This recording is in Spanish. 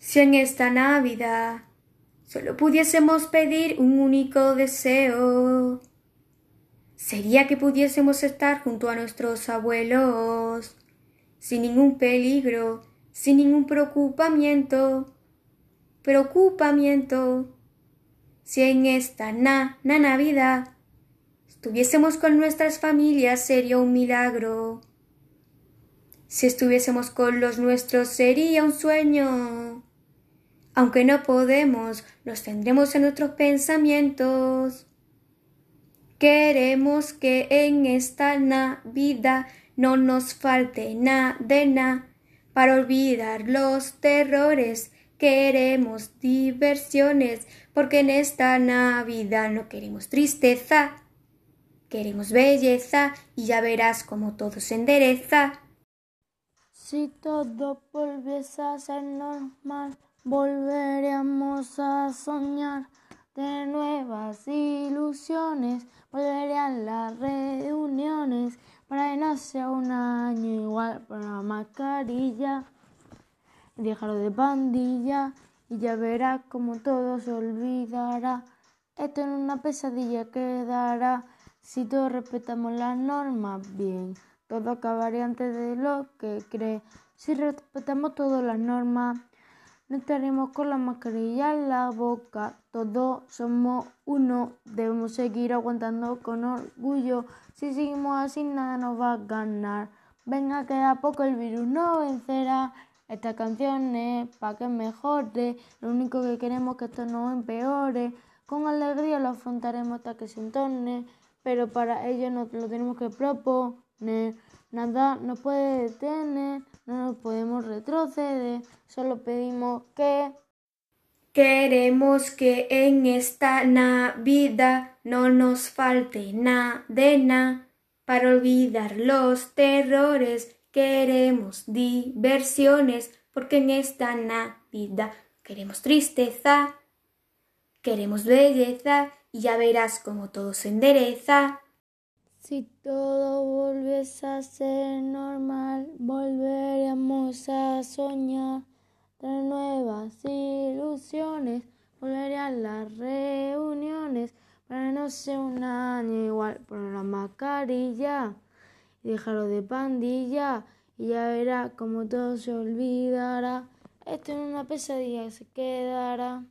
Si en esta Navidad solo pudiésemos pedir un único deseo, sería que pudiésemos estar junto a nuestros abuelos, sin ningún peligro, sin ningún preocupamiento, preocupamiento. Si en esta na, na Navidad estuviésemos con nuestras familias sería un milagro. Si estuviésemos con los nuestros sería un sueño. Aunque no podemos, los tendremos en nuestros pensamientos. Queremos que en esta Navidad no nos falte nada de nada para olvidar los terrores. Queremos diversiones porque en esta Navidad no queremos tristeza. Queremos belleza y ya verás como todo se endereza. Si todo volviese a ser normal, volveríamos a soñar de nuevas ilusiones, volverían las reuniones para que no un año igual para la mascarilla, dejarlo de pandilla y ya verás como todo se olvidará. Esto en una pesadilla quedará si todos respetamos las normas bien. Todo acabaría antes de lo que cree. Si respetamos todas las normas, no estaremos con la mascarilla en la boca. Todos somos uno. Debemos seguir aguantando con orgullo. Si seguimos así, nada nos va a ganar. Venga, que a poco el virus no vencerá. Esta canción es para que mejore. Lo único que queremos es que esto no empeore. Con alegría lo afrontaremos hasta que se entorne. Pero para ello nos lo tenemos que proponer. Nada nos puede detener, no nos podemos retroceder, solo pedimos que... Queremos que en esta Navidad no nos falte nada de nada para olvidar los terrores. Queremos diversiones porque en esta Navidad queremos tristeza, queremos belleza y ya verás como todo se endereza. Si todo volviese a ser normal, volveríamos a soñar de nuevas ilusiones, volverían las reuniones para no ser un año igual, poner la mascarilla y dejarlo de pandilla y ya verá como todo se olvidará. Esto en una pesadilla se quedará.